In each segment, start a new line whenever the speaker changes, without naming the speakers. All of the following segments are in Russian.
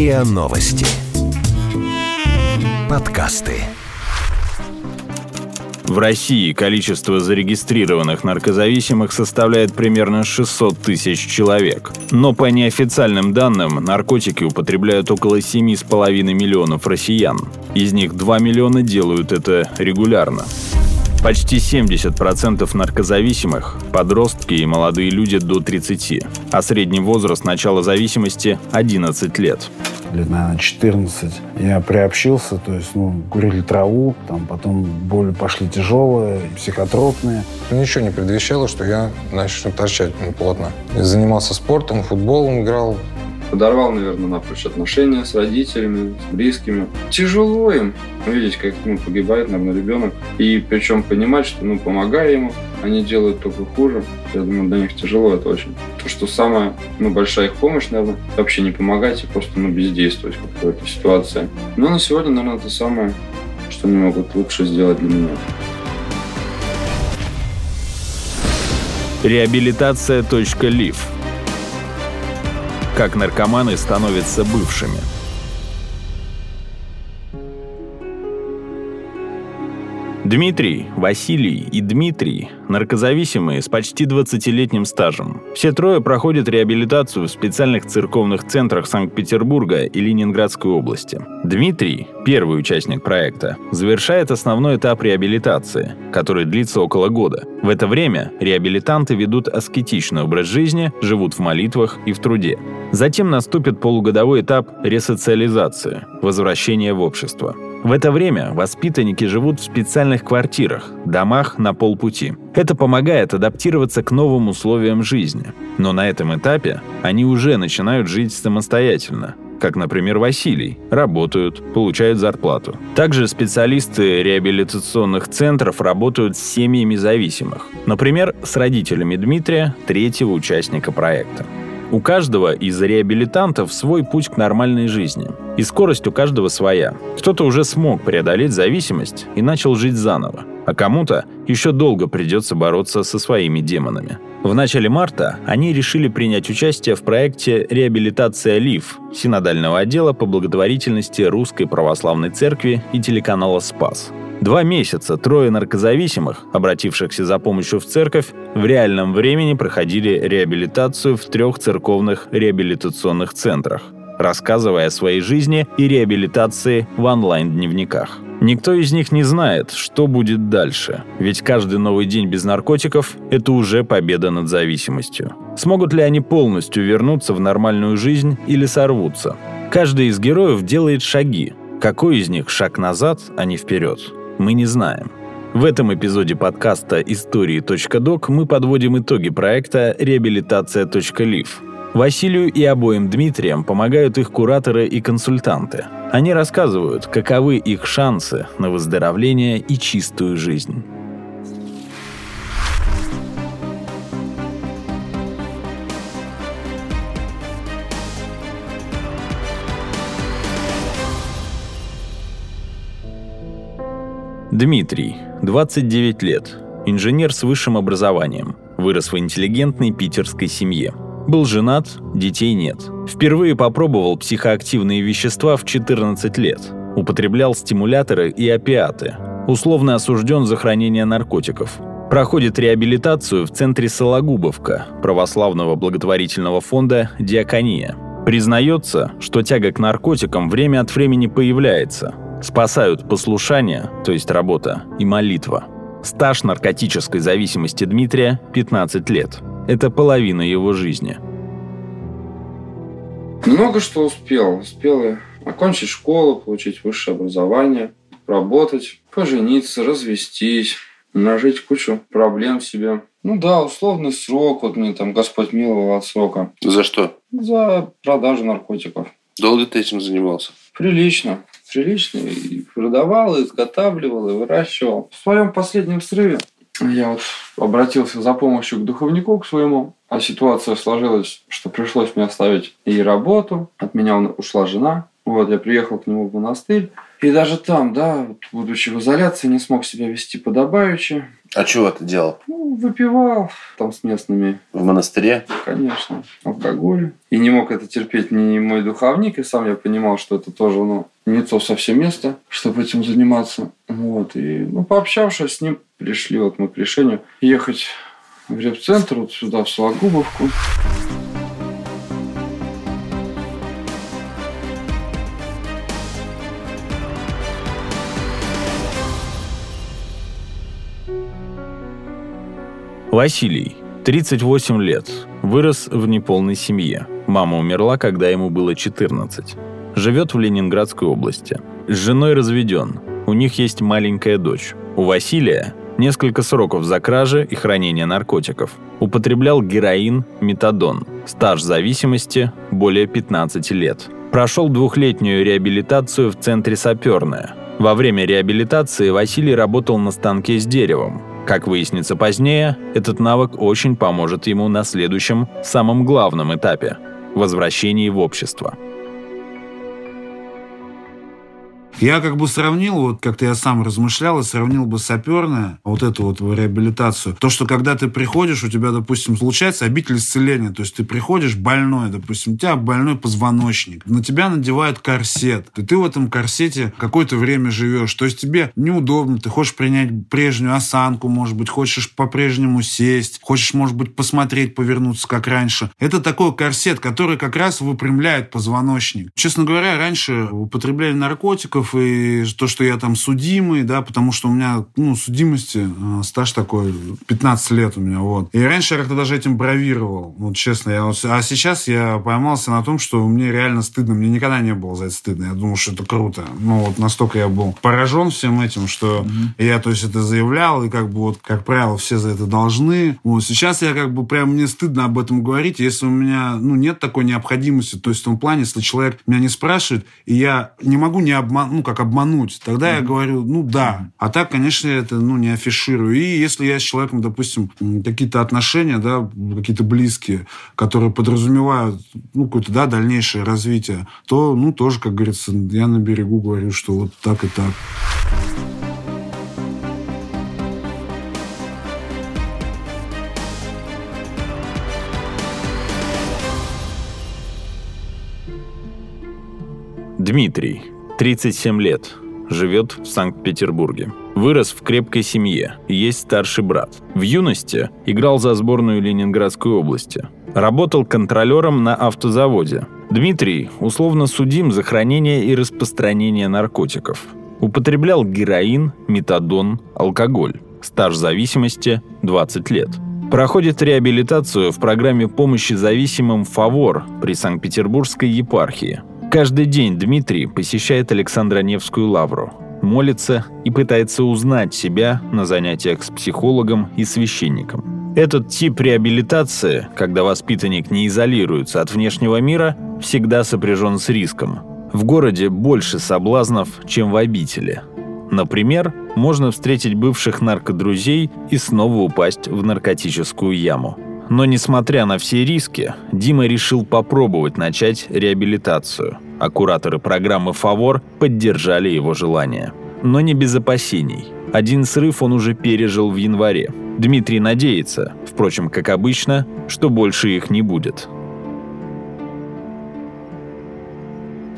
РИА Новости. Подкасты.
В России количество зарегистрированных наркозависимых составляет примерно 600 тысяч человек. Но по неофициальным данным, наркотики употребляют около 7,5 миллионов россиян. Из них 2 миллиона делают это регулярно. Почти 70% наркозависимых – подростки и молодые люди до 30, а средний возраст начала зависимости – 11 лет.
Лет, наверное, 14 я приобщился, то есть, ну, курили траву, там потом боли пошли тяжелые, психотропные.
Ничего не предвещало, что я начну торчать плотно. Я занимался спортом, футболом играл,
подорвал, наверное, напрочь отношения с родителями, с близкими. Тяжело им видеть, как ну, погибает, наверное, ребенок. И причем понимать, что, ну, помогая ему, они делают только хуже. Я думаю, для них тяжело это очень. То, что самая ну, большая их помощь, наверное, вообще не помогать и просто ну, бездействовать в какой-то ситуации. Но на сегодня, наверное, это самое, что они могут лучше сделать для меня.
Реабилитация.лив как наркоманы становятся бывшими. Дмитрий, Василий и Дмитрий – наркозависимые с почти 20-летним стажем. Все трое проходят реабилитацию в специальных церковных центрах Санкт-Петербурга и Ленинградской области. Дмитрий, первый участник проекта, завершает основной этап реабилитации, который длится около года. В это время реабилитанты ведут аскетичный образ жизни, живут в молитвах и в труде. Затем наступит полугодовой этап ресоциализации – возвращения в общество. В это время воспитанники живут в специальных квартирах, домах на полпути. Это помогает адаптироваться к новым условиям жизни. Но на этом этапе они уже начинают жить самостоятельно, как, например, Василий, работают, получают зарплату. Также специалисты реабилитационных центров работают с семьями зависимых, например, с родителями Дмитрия, третьего участника проекта. У каждого из реабилитантов свой путь к нормальной жизни. И скорость у каждого своя. Кто-то уже смог преодолеть зависимость и начал жить заново. А кому-то еще долго придется бороться со своими демонами. В начале марта они решили принять участие в проекте «Реабилитация ЛИВ» Синодального отдела по благотворительности Русской Православной Церкви и телеканала «Спас». Два месяца трое наркозависимых, обратившихся за помощью в церковь, в реальном времени проходили реабилитацию в трех церковных реабилитационных центрах, рассказывая о своей жизни и реабилитации в онлайн-дневниках. Никто из них не знает, что будет дальше, ведь каждый новый день без наркотиков – это уже победа над зависимостью. Смогут ли они полностью вернуться в нормальную жизнь или сорвутся? Каждый из героев делает шаги. Какой из них шаг назад, а не вперед? Мы не знаем. В этом эпизоде подкаста «Истории.док» мы подводим итоги проекта «Реабилитация.лив». Василию и обоим Дмитриям помогают их кураторы и консультанты. Они рассказывают, каковы их шансы на выздоровление и чистую жизнь. Дмитрий, 29 лет, инженер с высшим образованием, вырос в интеллигентной питерской семье. Был женат, детей нет. Впервые попробовал психоактивные вещества в 14 лет. Употреблял стимуляторы и опиаты. Условно осужден за хранение наркотиков. Проходит реабилитацию в центре Сологубовка, православного благотворительного фонда «Диакония». Признается, что тяга к наркотикам время от времени появляется, Спасают послушание, то есть работа, и молитва. Стаж наркотической зависимости Дмитрия – 15 лет. Это половина его жизни.
Много что успел. Успел окончить школу, получить высшее образование, работать, пожениться, развестись, нажить кучу проблем себе. Ну да, условный срок, вот мне там Господь миловал от срока.
За что?
За продажу наркотиков.
Долго ты этим занимался?
Прилично прилично и продавал, и изготавливал, и выращивал. В своем последнем срыве я вот обратился за помощью к духовнику, к своему, а ситуация сложилась, что пришлось мне оставить и работу, от меня ушла жена. Вот, я приехал к нему в монастырь, И даже там, да, будучи в изоляции, не смог себя вести подобаючи.
А чего ты делал?
Ну, выпивал там с местными,
В монастыре?
конечно, алкоголь. И не мог это терпеть ни мой духовник, и сам я понимал, что это тоже, ну, не то совсем место, чтобы этим заниматься. Вот, и, ну, пообщавшись с ним, пришли вот мы к решению ехать в реп-центр, вот сюда, в Сологубовку.
Василий, 38 лет, вырос в неполной семье. Мама умерла, когда ему было 14. Живет в Ленинградской области. С женой разведен. У них есть маленькая дочь. У Василия несколько сроков за кражи и хранение наркотиков. Употреблял героин, метадон. Стаж зависимости – более 15 лет. Прошел двухлетнюю реабилитацию в центре «Саперная». Во время реабилитации Василий работал на станке с деревом. Как выяснится позднее, этот навык очень поможет ему на следующем, самом главном этапе – возвращении в общество.
Я как бы сравнил, вот как-то я сам размышлял, и сравнил бы саперное, вот эту вот реабилитацию. То, что когда ты приходишь, у тебя, допустим, получается обитель исцеления. То есть ты приходишь больной, допустим, у тебя больной позвоночник. На тебя надевают корсет. И ты в этом корсете какое-то время живешь. То есть тебе неудобно, ты хочешь принять прежнюю осанку, может быть, хочешь по-прежнему сесть, хочешь, может быть, посмотреть, повернуться, как раньше. Это такой корсет, который как раз выпрямляет позвоночник. Честно говоря, раньше употребление наркотиков и то, что я там судимый, да, потому что у меня, ну, судимости, э, стаж такой, 15 лет у меня, вот. И раньше я как-то даже этим бравировал, вот честно. Я, а сейчас я поймался на том, что мне реально стыдно. Мне никогда не было за это стыдно. Я думал, что это круто. Ну, вот настолько я был поражен всем этим, что mm-hmm. я, то есть, это заявлял, и как бы вот, как правило, все за это должны. Вот сейчас я как бы прям, мне стыдно об этом говорить, если у меня, ну, нет такой необходимости, то есть в том плане, если человек меня не спрашивает, и я не могу не обмануть, ну, как обмануть. Тогда mm-hmm. я говорю, ну да. А так, конечно, это ну, не афиширую. И если я с человеком, допустим, какие-то отношения, да, какие-то близкие, которые подразумевают ну, какое-то да, дальнейшее развитие, то, ну, тоже, как говорится, я на берегу говорю, что вот так и так.
Дмитрий, 37 лет, живет в Санкт-Петербурге. Вырос в крепкой семье, есть старший брат. В юности играл за сборную Ленинградской области. Работал контролером на автозаводе. Дмитрий условно судим за хранение и распространение наркотиков. Употреблял героин, метадон, алкоголь. Стаж зависимости – 20 лет. Проходит реабилитацию в программе помощи зависимым «Фавор» при Санкт-Петербургской епархии. Каждый день Дмитрий посещает Александро-Невскую лавру, молится и пытается узнать себя на занятиях с психологом и священником. Этот тип реабилитации, когда воспитанник не изолируется от внешнего мира, всегда сопряжен с риском. В городе больше соблазнов, чем в обители. Например, можно встретить бывших наркодрузей и снова упасть в наркотическую яму. Но несмотря на все риски, Дима решил попробовать начать реабилитацию, а кураторы программы «Фавор» поддержали его желание. Но не без опасений. Один срыв он уже пережил в январе. Дмитрий надеется, впрочем, как обычно, что больше их не будет.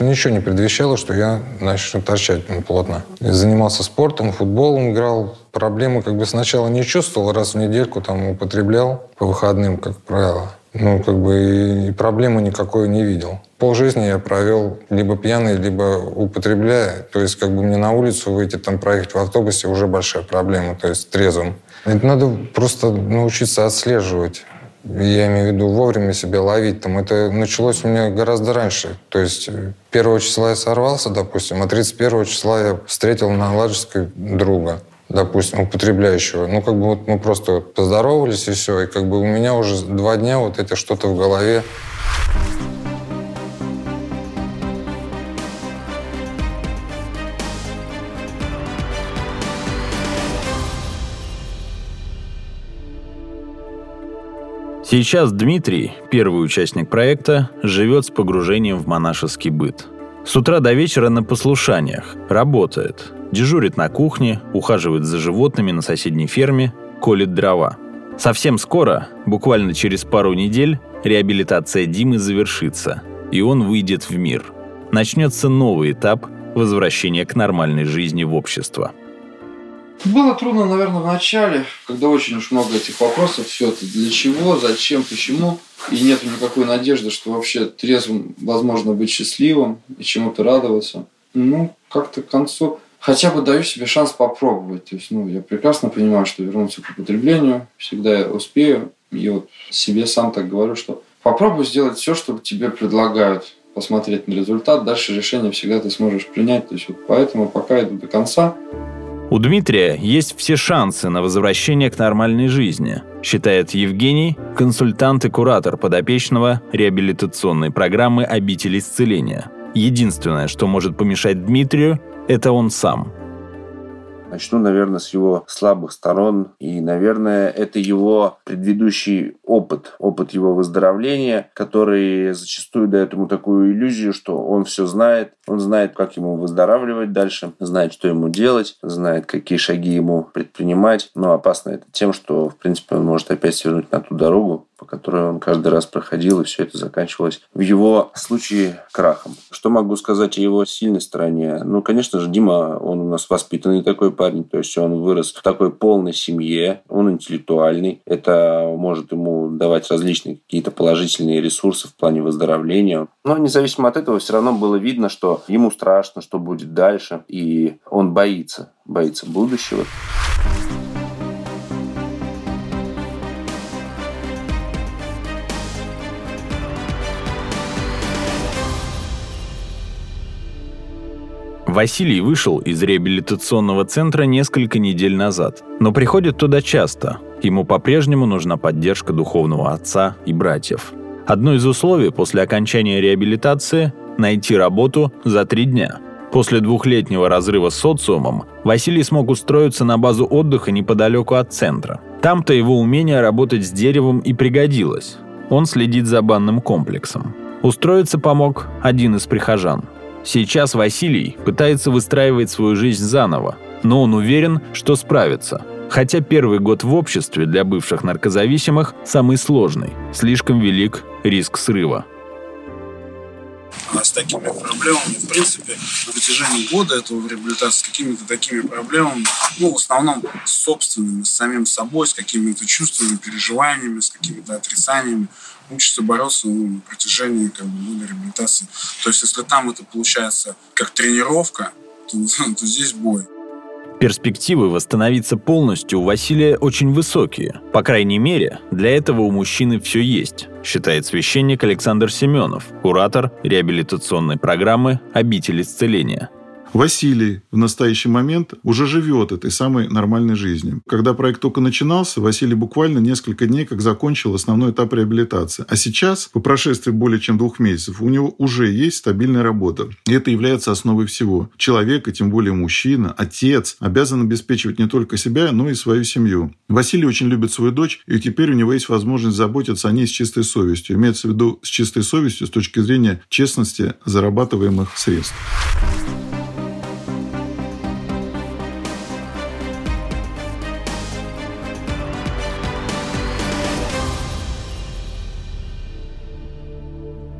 Ничего не предвещало, что я начну торчать плотно. Я занимался спортом, футболом играл. Проблемы как бы сначала не чувствовал, раз в недельку там употреблял по выходным, как правило. Ну, как бы и проблемы никакой не видел. Пол жизни я провел либо пьяный, либо употребляя. То есть как бы мне на улицу выйти, там проехать в автобусе уже большая проблема, то есть трезвым. Это надо просто научиться отслеживать я имею в виду вовремя себя ловить. Там это началось у меня гораздо раньше. То есть э, первого числа я сорвался, допустим, а 31 числа я встретил на Ладожской друга допустим, употребляющего. Ну, как бы вот мы просто поздоровались и все. И как бы у меня уже два дня вот это что-то в голове.
Сейчас Дмитрий, первый участник проекта, живет с погружением в монашеский быт. С утра до вечера на послушаниях. Работает. Дежурит на кухне, ухаживает за животными на соседней ферме, колет дрова. Совсем скоро, буквально через пару недель, реабилитация Димы завершится, и он выйдет в мир. Начнется новый этап возвращения к нормальной жизни в общество.
Было трудно, наверное, в начале, когда очень уж много этих вопросов, все это для чего, зачем, почему, и нет никакой надежды, что вообще трезвым возможно быть счастливым и чему-то радоваться. Ну, как-то к концу хотя бы даю себе шанс попробовать. То есть, ну, я прекрасно понимаю, что вернуться к употреблению всегда я успею. И вот себе сам так говорю, что попробуй сделать все, что тебе предлагают посмотреть на результат, дальше решение всегда ты сможешь принять. То есть вот поэтому пока иду до конца.
У Дмитрия есть все шансы на возвращение к нормальной жизни, считает Евгений, консультант и куратор подопечного реабилитационной программы «Обитель исцеления». Единственное, что может помешать Дмитрию, это он сам –
Начну, наверное, с его слабых сторон. И, наверное, это его предыдущий опыт, опыт его выздоровления, который зачастую дает ему такую иллюзию, что он все знает, он знает, как ему выздоравливать дальше, знает, что ему делать, знает, какие шаги ему предпринимать. Но опасно это тем, что, в принципе, он может опять свернуть на ту дорогу, по которой он каждый раз проходил, и все это заканчивалось в его случае крахом. Что могу сказать о его сильной стороне? Ну, конечно же, Дима, он у нас воспитанный такой парень, то есть он вырос в такой полной семье, он интеллектуальный, это может ему давать различные какие-то положительные ресурсы в плане выздоровления. Но независимо от этого, все равно было видно, что ему страшно, что будет дальше, и он боится, боится будущего.
Василий вышел из реабилитационного центра несколько недель назад, но приходит туда часто. Ему по-прежнему нужна поддержка духовного отца и братьев. Одно из условий после окончания реабилитации – найти работу за три дня. После двухлетнего разрыва с социумом Василий смог устроиться на базу отдыха неподалеку от центра. Там-то его умение работать с деревом и пригодилось. Он следит за банным комплексом. Устроиться помог один из прихожан – Сейчас Василий пытается выстраивать свою жизнь заново, но он уверен, что справится. Хотя первый год в обществе для бывших наркозависимых самый сложный, слишком велик риск срыва.
С такими проблемами, в принципе, на протяжении года этого в реабилитации, с какими-то такими проблемами, ну, в основном с собственными, с самим собой, с какими-то чувствами, переживаниями, с какими-то отрицаниями, учится бороться ну, на протяжении как бы, года реабилитации. То есть, если там это получается как тренировка, то, то здесь бой.
Перспективы восстановиться полностью у Василия очень высокие. По крайней мере, для этого у мужчины все есть, считает священник Александр Семенов, куратор реабилитационной программы «Обитель исцеления».
Василий в настоящий момент уже живет этой самой нормальной жизнью. Когда проект только начинался, Василий буквально несколько дней как закончил основной этап реабилитации. А сейчас, по прошествии более чем двух месяцев, у него уже есть стабильная работа. И это является основой всего. Человек, и тем более мужчина, отец, обязан обеспечивать не только себя, но и свою семью. Василий очень любит свою дочь, и теперь у него есть возможность заботиться о ней с чистой совестью. Имеется в виду с чистой совестью с точки зрения честности зарабатываемых средств.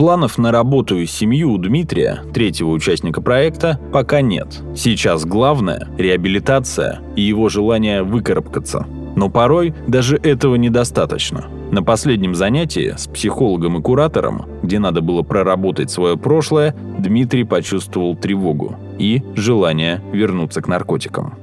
Планов на работу и семью у Дмитрия, третьего участника проекта, пока нет. Сейчас главное – реабилитация и его желание выкарабкаться. Но порой даже этого недостаточно. На последнем занятии с психологом и куратором, где надо было проработать свое прошлое, Дмитрий почувствовал тревогу и желание вернуться к наркотикам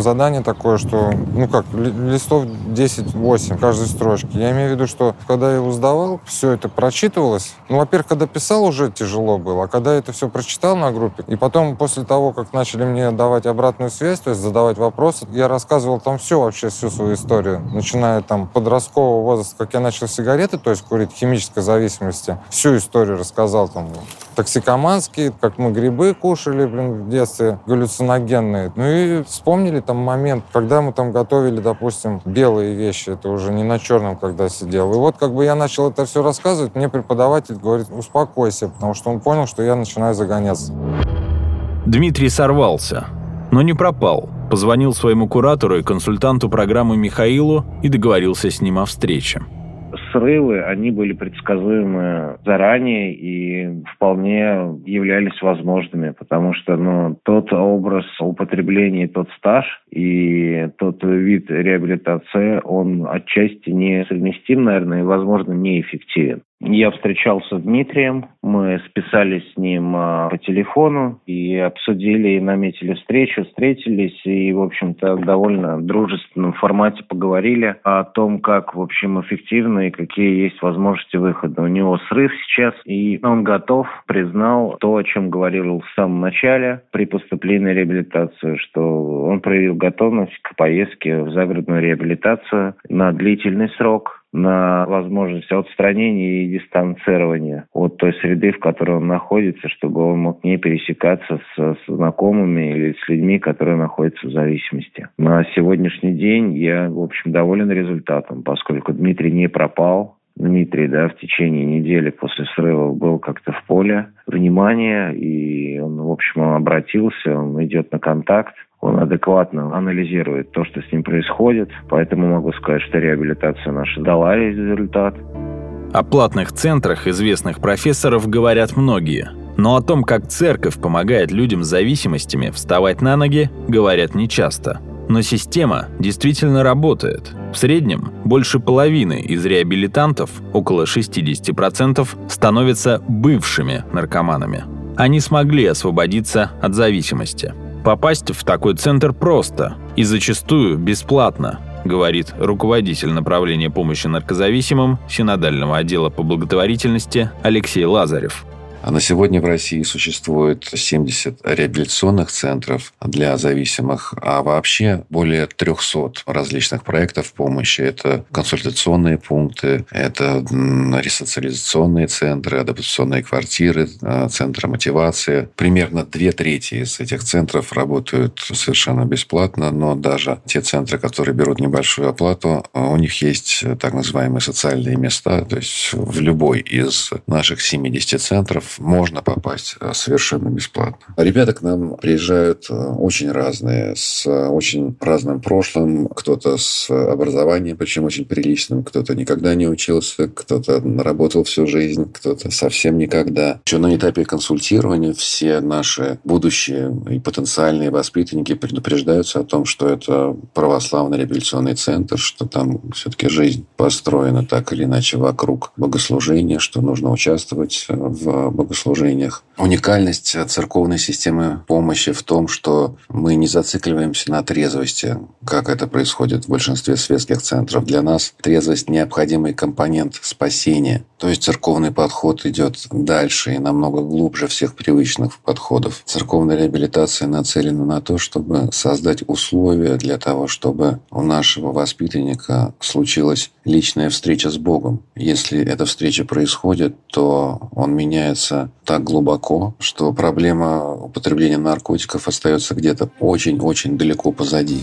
задание такое, что, ну как, листов 10-8 каждой строчки. Я имею в виду, что когда я его сдавал, все это прочитывалось. Ну, во-первых, когда писал, уже тяжело было, а когда это все прочитал на группе, и потом после того, как начали мне давать обратную связь, то есть задавать вопросы, я рассказывал там все вообще, всю свою историю, начиная там подросткового возраста, как я начал сигареты, то есть курить, химической зависимости, всю историю рассказал там токсикоманские, как мы грибы кушали, блин, в детстве, галлюциногенные. Ну и вспомнили там момент, когда мы там готовили, допустим, белые вещи, это уже не на черном, когда сидел. И вот как бы я начал это все рассказывать, мне преподаватель говорит, успокойся, потому что он понял, что я начинаю загоняться.
Дмитрий сорвался, но не пропал. Позвонил своему куратору и консультанту программы Михаилу и договорился с ним о встрече
срывы, они были предсказуемы заранее и вполне являлись возможными, потому что ну, тот образ употребления, тот стаж и тот вид реабилитации, он отчасти не совместим, наверное, и, возможно, неэффективен. Я встречался с Дмитрием, мы списались с ним а, по телефону и обсудили и наметили встречу, встретились и, в общем-то, в довольно дружественном формате поговорили о том, как, в общем, эффективно и какие есть возможности выхода. У него срыв сейчас, и он готов, признал то, о чем говорил в самом начале при поступлении в реабилитацию, что он проявил готовность к поездке в загородную реабилитацию на длительный срок, на возможность отстранения и дистанцирования от той среды, в которой он находится, чтобы он мог не пересекаться с, с знакомыми или с людьми, которые находятся в зависимости. На сегодняшний день я, в общем, доволен результатом, поскольку Дмитрий не пропал, Дмитрий, да, в течение недели после срыва был как-то в поле внимания, и он, в общем, обратился, он идет на контакт, он адекватно анализирует то, что с ним происходит. Поэтому могу сказать, что реабилитация наша дала результат.
О платных центрах известных профессоров говорят многие. Но о том, как церковь помогает людям с зависимостями вставать на ноги, говорят нечасто. Но система действительно работает. В среднем больше половины из реабилитантов, около 60%, становятся бывшими наркоманами. Они смогли освободиться от зависимости. Попасть в такой центр просто и зачастую бесплатно, говорит руководитель направления помощи наркозависимым синодального отдела по благотворительности Алексей Лазарев.
А на сегодня в России существует 70 реабилитационных центров для зависимых, а вообще более 300 различных проектов помощи. Это консультационные пункты, это ресоциализационные центры, адаптационные квартиры, а, центры мотивации. Примерно две трети из этих центров работают совершенно бесплатно, но даже те центры, которые берут небольшую оплату, у них есть так называемые социальные места, то есть в любой из наших 70 центров можно попасть э, совершенно бесплатно. Ребята к нам приезжают э, очень разные, с э, очень разным прошлым. Кто-то с образованием, причем очень приличным, кто-то никогда не учился, кто-то работал всю жизнь, кто-то совсем никогда. Еще на этапе консультирования все наши будущие и потенциальные воспитанники предупреждаются о том, что это православный реабилитационный центр, что там все-таки жизнь построена так или иначе вокруг богослужения, что нужно участвовать в богослужениях. Уникальность церковной системы помощи в том, что мы не зацикливаемся на трезвости, как это происходит в большинстве светских центров. Для нас трезвость – необходимый компонент спасения. То есть церковный подход идет дальше и намного глубже всех привычных подходов. Церковная реабилитация нацелена на то, чтобы создать условия для того, чтобы у нашего воспитанника случилась личная встреча с Богом. Если эта встреча происходит, то он меняется так глубоко, что проблема употребления наркотиков остается где-то очень-очень далеко позади.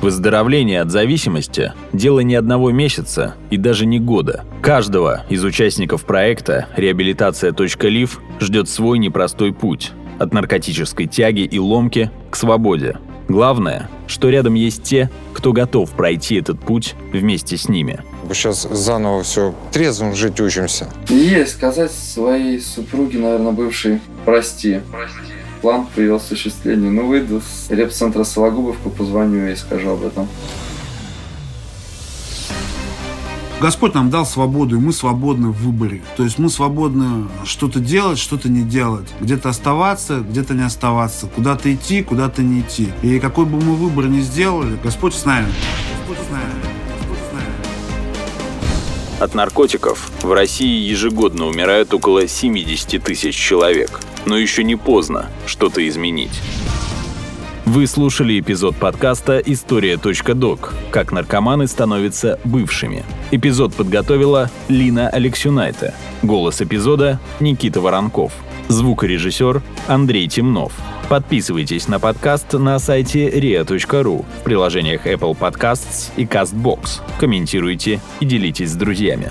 Выздоровление от зависимости – дело не одного месяца и даже не года. Каждого из участников проекта «Реабилитация.лив» ждет свой непростой путь – от наркотической тяги и ломки к свободе. Главное, что рядом есть те, кто готов пройти этот путь вместе с ними.
Сейчас заново все трезвым жить учимся.
Есть сказать своей супруге, наверное, бывшей, прости. Прости. План привел к осуществлению. Ну, выйду с реп-центра Сологубовку, позвоню и скажу об этом.
Господь нам дал свободу, и мы свободны в выборе. То есть мы свободны что-то делать, что-то не делать. Где-то оставаться, где-то не оставаться. Куда-то идти, куда-то не идти. И какой бы мы выбор ни сделали, Господь с нами.
От наркотиков в России ежегодно умирают около 70 тысяч человек. Но еще не поздно что-то изменить. Вы слушали эпизод подкаста «История.док. Как наркоманы становятся бывшими». Эпизод подготовила Лина Алексюнайте. Голос эпизода – Никита Воронков. Звукорежиссер – Андрей Темнов. Подписывайтесь на подкаст на сайте ria.ru в приложениях Apple Podcasts и CastBox. Комментируйте и делитесь с друзьями.